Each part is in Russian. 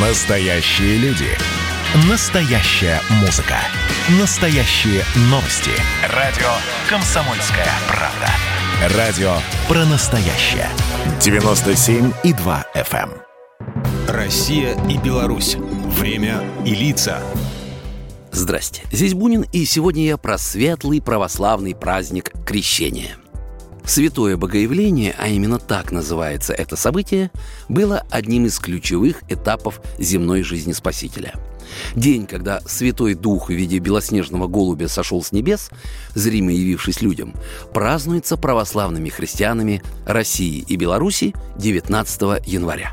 Настоящие люди. Настоящая музыка. Настоящие новости. Радио «Комсомольская правда». Радио про настоящее. 97,2 FM. эм. Россия и Беларусь. Время и лица. Здрасте, здесь Бунин, и сегодня я про светлый православный праздник Крещения. Святое Богоявление, а именно так называется это событие, было одним из ключевых этапов земной жизни Спасителя. День, когда Святой Дух в виде белоснежного голубя сошел с небес, зримо явившись людям, празднуется православными христианами России и Беларуси 19 января.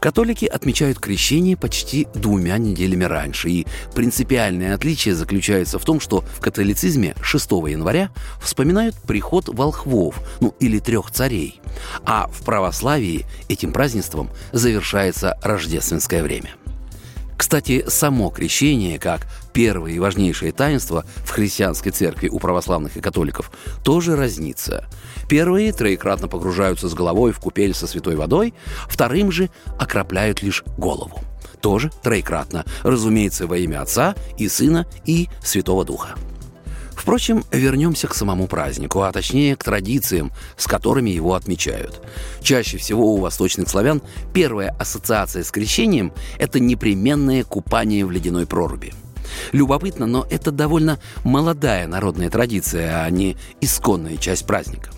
Католики отмечают крещение почти двумя неделями раньше, и принципиальное отличие заключается в том, что в католицизме 6 января вспоминают приход волхвов, ну или трех царей, а в православии этим празднеством завершается рождественское время. Кстати, само крещение, как первое и важнейшее таинство в христианской церкви у православных и католиков, тоже разнится. Первые троекратно погружаются с головой в купель со святой водой, вторым же окропляют лишь голову. Тоже троекратно, разумеется, во имя Отца и Сына и Святого Духа. Впрочем, вернемся к самому празднику, а точнее к традициям, с которыми его отмечают. Чаще всего у восточных славян первая ассоциация с крещением – это непременное купание в ледяной проруби. Любопытно, но это довольно молодая народная традиция, а не исконная часть праздника.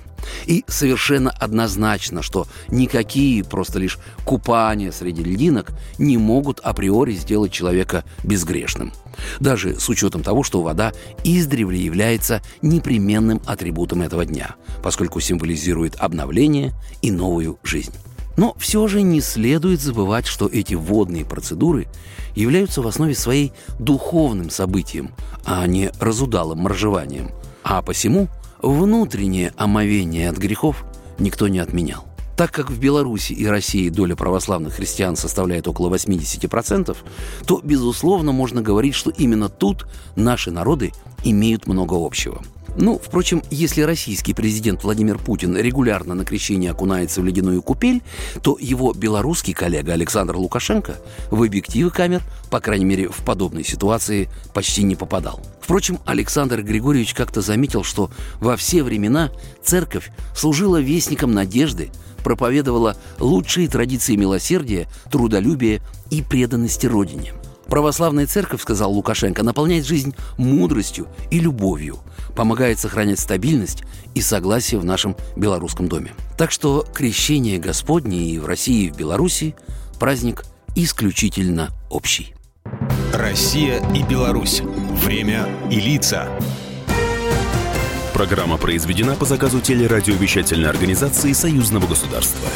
И совершенно однозначно, что никакие просто лишь купания среди льдинок не могут априори сделать человека безгрешным. Даже с учетом того, что вода издревле является непременным атрибутом этого дня, поскольку символизирует обновление и новую жизнь. Но все же не следует забывать, что эти водные процедуры являются в основе своей духовным событием, а не разудалым моржеванием. А посему – Внутреннее омовение от грехов никто не отменял. Так как в Беларуси и России доля православных христиан составляет около 80%, то, безусловно, можно говорить, что именно тут наши народы имеют много общего – ну, впрочем, если российский президент Владимир Путин регулярно на крещение окунается в ледяную купель, то его белорусский коллега Александр Лукашенко в объективы камер, по крайней мере, в подобной ситуации почти не попадал. Впрочем, Александр Григорьевич как-то заметил, что во все времена церковь служила вестником надежды, проповедовала лучшие традиции милосердия, трудолюбия и преданности Родине – Православная церковь, сказал Лукашенко, наполняет жизнь мудростью и любовью, помогает сохранять стабильность и согласие в нашем белорусском доме. Так что крещение Господне и в России, и в Беларуси праздник исключительно общий. Россия и Беларусь. Время и лица. Программа произведена по заказу телерадиовещательной организации Союзного государства.